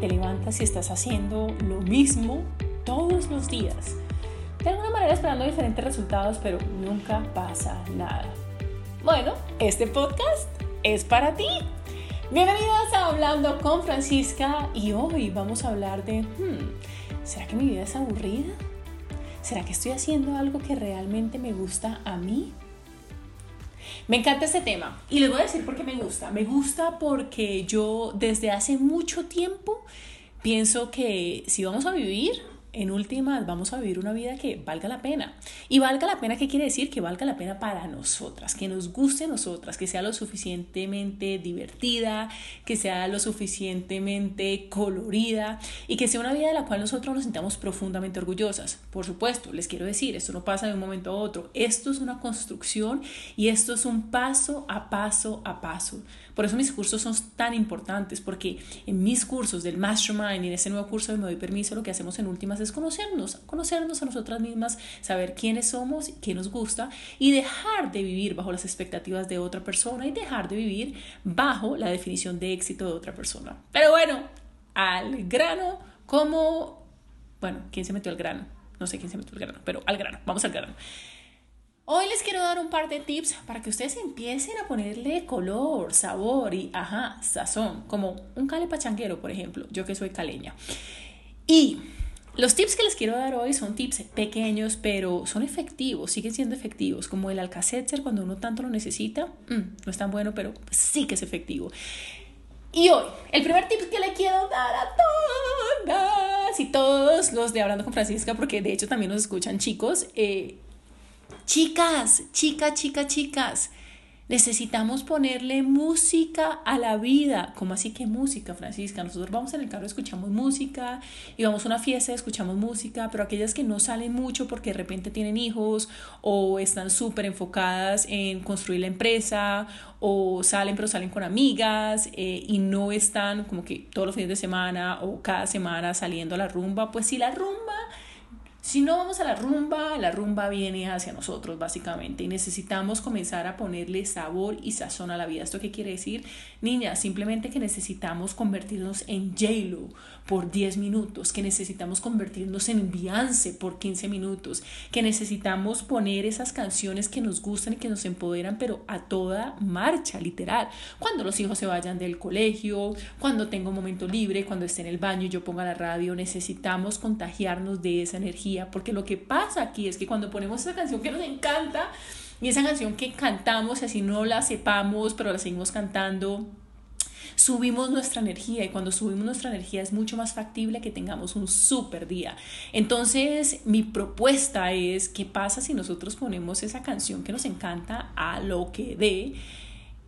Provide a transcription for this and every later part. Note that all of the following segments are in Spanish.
te levantas y estás haciendo lo mismo todos los días. De alguna manera esperando diferentes resultados, pero nunca pasa nada. Bueno, este podcast es para ti. Bienvenidas a Hablando con Francisca y hoy vamos a hablar de, hmm, ¿será que mi vida es aburrida? ¿Será que estoy haciendo algo que realmente me gusta a mí? Me encanta este tema y les voy a decir por qué me gusta. Me gusta porque yo desde hace mucho tiempo pienso que si vamos a vivir, en últimas vamos a vivir una vida que valga la pena. Y valga la pena, ¿qué quiere decir? Que valga la pena para nosotras, que nos guste nosotras, que sea lo suficientemente divertida, que sea lo suficientemente colorida y que sea una vida de la cual nosotros nos sintamos profundamente orgullosas. Por supuesto, les quiero decir, esto no pasa de un momento a otro, esto es una construcción y esto es un paso a paso a paso. Por eso mis cursos son tan importantes, porque en mis cursos del Mastermind y en ese nuevo curso de Me Doy Permiso, lo que hacemos en últimas es conocernos, conocernos a nosotras mismas, saber quiénes somos, qué nos gusta y dejar de vivir bajo las expectativas de otra persona y dejar de vivir bajo la definición de éxito de otra persona. Pero bueno, al grano, como, bueno, ¿quién se metió al grano? No sé quién se metió al grano, pero al grano, vamos al grano. Hoy les quiero dar un par de tips para que ustedes empiecen a ponerle color, sabor y, ajá, sazón, como un cale pachanguero, por ejemplo, yo que soy caleña. Y los tips que les quiero dar hoy son tips pequeños, pero son efectivos, siguen siendo efectivos, como el alcacelser cuando uno tanto lo necesita. Mm, no es tan bueno, pero sí que es efectivo. Y hoy, el primer tip que le quiero dar a todas y todos los de Hablando con Francisca, porque de hecho también nos escuchan chicos, eh, Chicas, chicas, chicas, chicas, necesitamos ponerle música a la vida. ¿Cómo así que música, Francisca? Nosotros vamos en el carro, escuchamos música, y vamos a una fiesta, escuchamos música, pero aquellas que no salen mucho porque de repente tienen hijos o están súper enfocadas en construir la empresa o salen pero salen con amigas eh, y no están como que todos los fines de semana o cada semana saliendo a la rumba, pues si la rumba si no vamos a la rumba, la rumba viene hacia nosotros básicamente y necesitamos comenzar a ponerle sabor y sazón a la vida. ¿Esto qué quiere decir? Niña, simplemente que necesitamos convertirnos en j por 10 minutos, que necesitamos convertirnos en Beyoncé por 15 minutos, que necesitamos poner esas canciones que nos gustan y que nos empoderan, pero a toda marcha, literal. Cuando los hijos se vayan del colegio, cuando tengo un momento libre, cuando esté en el baño y yo ponga la radio, necesitamos contagiarnos de esa energía porque lo que pasa aquí es que cuando ponemos esa canción que nos encanta y esa canción que cantamos, así no la sepamos, pero la seguimos cantando, subimos nuestra energía y cuando subimos nuestra energía es mucho más factible que tengamos un super día. Entonces, mi propuesta es, ¿qué pasa si nosotros ponemos esa canción que nos encanta a lo que dé?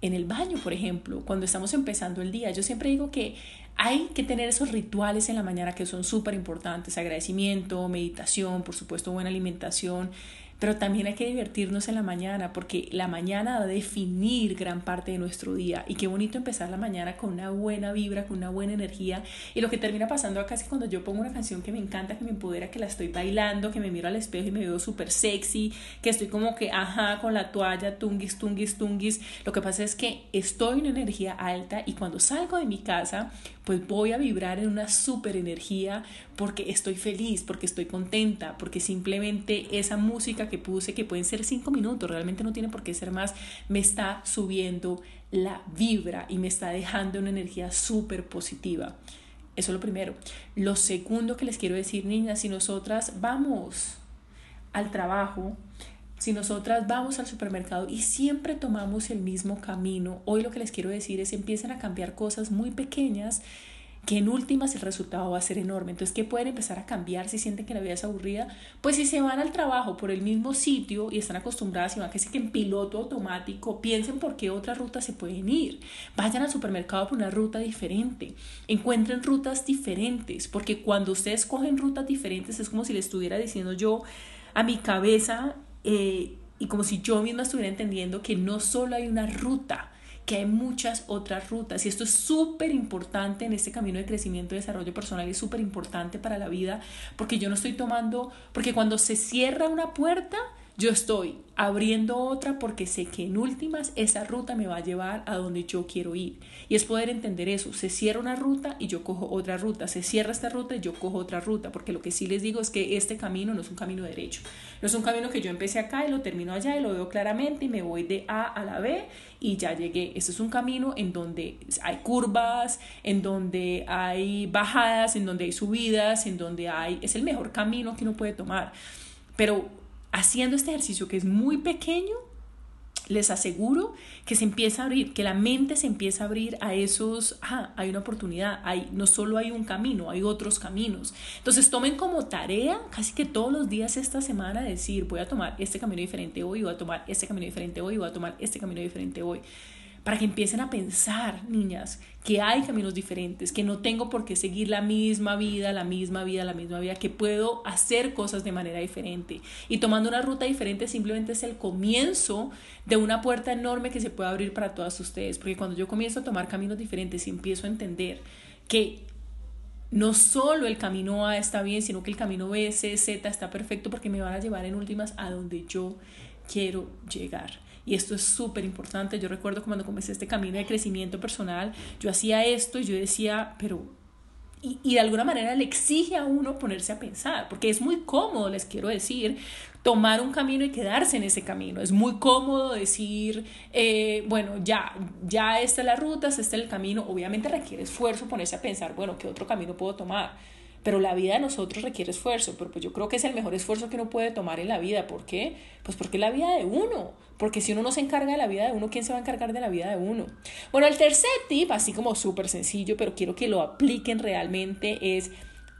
En el baño, por ejemplo, cuando estamos empezando el día. Yo siempre digo que hay que tener esos rituales en la mañana que son súper importantes, agradecimiento, meditación, por supuesto buena alimentación, pero también hay que divertirnos en la mañana porque la mañana va a definir gran parte de nuestro día. Y qué bonito empezar la mañana con una buena vibra, con una buena energía. Y lo que termina pasando acá es que cuando yo pongo una canción que me encanta, que me empodera, que la estoy bailando, que me miro al espejo y me veo súper sexy, que estoy como que ajá con la toalla, tunguis, tunguis, tunguis, lo que pasa es que estoy en una energía alta y cuando salgo de mi casa pues voy a vibrar en una super energía porque estoy feliz, porque estoy contenta, porque simplemente esa música que puse, que pueden ser cinco minutos, realmente no tiene por qué ser más, me está subiendo la vibra y me está dejando una energía súper positiva. Eso es lo primero. Lo segundo que les quiero decir, niñas, si nosotras vamos al trabajo, si nosotras vamos al supermercado y siempre tomamos el mismo camino, hoy lo que les quiero decir es empiezan a cambiar cosas muy pequeñas que en últimas el resultado va a ser enorme. Entonces, ¿qué pueden empezar a cambiar si sienten que la vida es aburrida? Pues si se van al trabajo por el mismo sitio y están acostumbradas y van que que en piloto automático, piensen por qué otras rutas se pueden ir. Vayan al supermercado por una ruta diferente. Encuentren rutas diferentes, porque cuando ustedes cogen rutas diferentes es como si le estuviera diciendo yo a mi cabeza eh, y como si yo misma estuviera entendiendo que no solo hay una ruta, que hay muchas otras rutas. Y esto es súper importante en este camino de crecimiento y desarrollo personal es súper importante para la vida porque yo no estoy tomando, porque cuando se cierra una puerta, Yo estoy abriendo otra porque sé que en últimas esa ruta me va a llevar a donde yo quiero ir. Y es poder entender eso. Se cierra una ruta y yo cojo otra ruta. Se cierra esta ruta y yo cojo otra ruta. Porque lo que sí les digo es que este camino no es un camino derecho. No es un camino que yo empecé acá y lo termino allá y lo veo claramente y me voy de A a la B y ya llegué. Este es un camino en donde hay curvas, en donde hay bajadas, en donde hay subidas, en donde hay... Es el mejor camino que uno puede tomar. Pero haciendo este ejercicio que es muy pequeño, les aseguro que se empieza a abrir, que la mente se empieza a abrir a esos, ah, hay una oportunidad, hay, no solo hay un camino, hay otros caminos. Entonces tomen como tarea casi que todos los días esta semana decir, voy a tomar este camino diferente hoy, voy a tomar este camino diferente hoy, voy a tomar este camino diferente hoy para que empiecen a pensar, niñas, que hay caminos diferentes, que no tengo por qué seguir la misma vida, la misma vida, la misma vida, que puedo hacer cosas de manera diferente. Y tomando una ruta diferente simplemente es el comienzo de una puerta enorme que se puede abrir para todas ustedes, porque cuando yo comienzo a tomar caminos diferentes y empiezo a entender que no solo el camino A está bien, sino que el camino B, C, Z está perfecto porque me van a llevar en últimas a donde yo quiero llegar. Y esto es súper importante. Yo recuerdo cuando comencé este camino de crecimiento personal, yo hacía esto y yo decía, pero y, y, de alguna manera le exige a uno ponerse a pensar, porque es muy cómodo, les quiero decir, tomar un camino y quedarse en ese camino. Es muy cómodo decir, eh, bueno, ya, ya esta es la ruta, este es el camino. Obviamente requiere esfuerzo ponerse a pensar, bueno, ¿qué otro camino puedo tomar? Pero la vida de nosotros requiere esfuerzo, pero pues yo creo que es el mejor esfuerzo que uno puede tomar en la vida. ¿Por qué? Pues porque es la vida de uno. Porque si uno no se encarga de la vida de uno, ¿quién se va a encargar de la vida de uno? Bueno, el tercer tip, así como súper sencillo, pero quiero que lo apliquen realmente, es,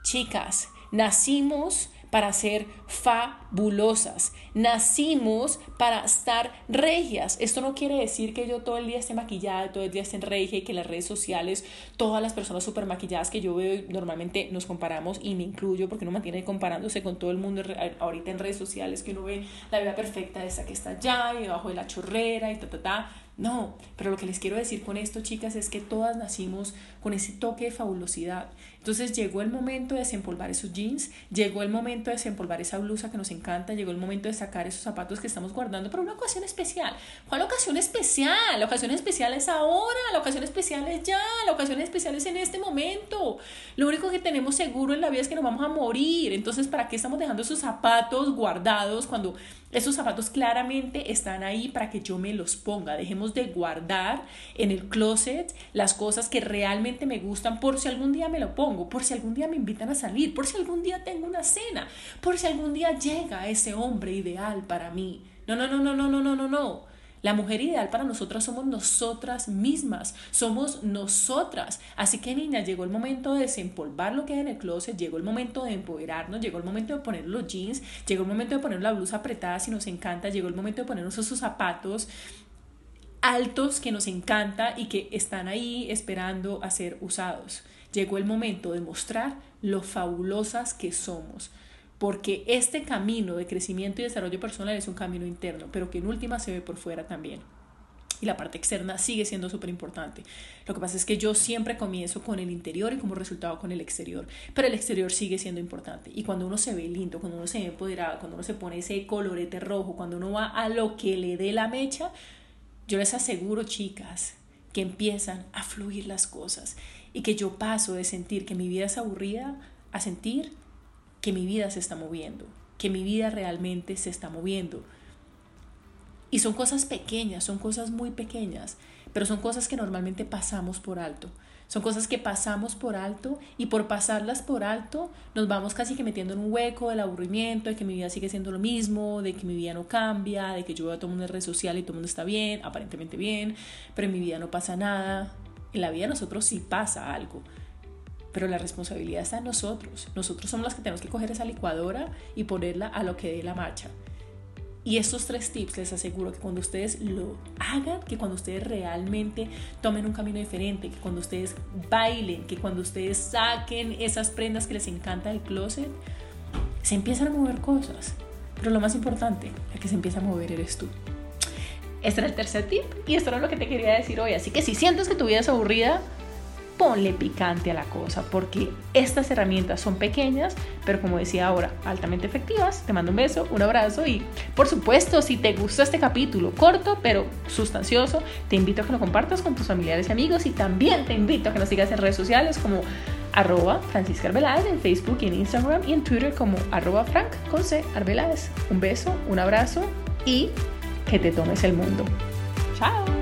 chicas, nacimos para ser fabulosas. Nacimos para estar regias. Esto no quiere decir que yo todo el día esté maquillada, todo el día esté en regia y que las redes sociales todas las personas súper maquilladas que yo veo normalmente nos comparamos y me incluyo porque uno mantiene comparándose con todo el mundo ahorita en redes sociales que uno ve la vida perfecta de esa que está allá y debajo de la chorrera y ta ta ta no, pero lo que les quiero decir con esto, chicas, es que todas nacimos con ese toque de fabulosidad. Entonces llegó el momento de desempolvar esos jeans, llegó el momento de desempolvar esa blusa que nos encanta, llegó el momento de sacar esos zapatos que estamos guardando para una ocasión especial. ¿Cuál ocasión especial? La ocasión especial es ahora, la ocasión especial es ya, la ocasión especial es en este momento. Lo único que tenemos seguro en la vida es que nos vamos a morir. Entonces, ¿para qué estamos dejando esos zapatos guardados cuando esos zapatos claramente están ahí para que yo me los ponga. Dejemos de guardar en el closet las cosas que realmente me gustan por si algún día me lo pongo, por si algún día me invitan a salir, por si algún día tengo una cena, por si algún día llega ese hombre ideal para mí. No, no, no, no, no, no, no, no. La mujer ideal para nosotras somos nosotras mismas, somos nosotras. Así que niña, llegó el momento de desempolvar lo que hay en el closet, llegó el momento de empoderarnos, llegó el momento de poner los jeans, llegó el momento de poner la blusa apretada si nos encanta, llegó el momento de ponernos esos zapatos altos que nos encanta y que están ahí esperando a ser usados. Llegó el momento de mostrar lo fabulosas que somos porque este camino de crecimiento y desarrollo personal es un camino interno, pero que en última se ve por fuera también. Y la parte externa sigue siendo súper importante. Lo que pasa es que yo siempre comienzo con el interior y como resultado con el exterior, pero el exterior sigue siendo importante. Y cuando uno se ve lindo, cuando uno se ve empoderado, cuando uno se pone ese colorete rojo, cuando uno va a lo que le dé la mecha, yo les aseguro, chicas, que empiezan a fluir las cosas y que yo paso de sentir que mi vida es aburrida a sentir que mi vida se está moviendo, que mi vida realmente se está moviendo. Y son cosas pequeñas, son cosas muy pequeñas, pero son cosas que normalmente pasamos por alto. Son cosas que pasamos por alto y por pasarlas por alto nos vamos casi que metiendo en un hueco del aburrimiento, de que mi vida sigue siendo lo mismo, de que mi vida no cambia, de que yo veo a todo mundo en red social y todo el mundo está bien, aparentemente bien, pero en mi vida no pasa nada. En la vida nosotros sí pasa algo pero la responsabilidad está en nosotros. Nosotros somos los que tenemos que coger esa licuadora y ponerla a lo que dé la marcha. Y estos tres tips les aseguro que cuando ustedes lo hagan, que cuando ustedes realmente tomen un camino diferente, que cuando ustedes bailen, que cuando ustedes saquen esas prendas que les encanta del closet, se empiezan a mover cosas. Pero lo más importante, el que se empieza a mover eres tú. Este era el tercer tip y esto era lo que te quería decir hoy. Así que si sientes que tu vida es aburrida, ponle picante a la cosa, porque estas herramientas son pequeñas, pero como decía ahora, altamente efectivas. Te mando un beso, un abrazo y por supuesto, si te gustó este capítulo, corto pero sustancioso, te invito a que lo compartas con tus familiares y amigos y también te invito a que nos sigas en redes sociales como arroba Francisca Arbeláez en Facebook y en Instagram y en Twitter como arroba Frank con Arbeláez. Un beso, un abrazo y que te tomes el mundo. Chao.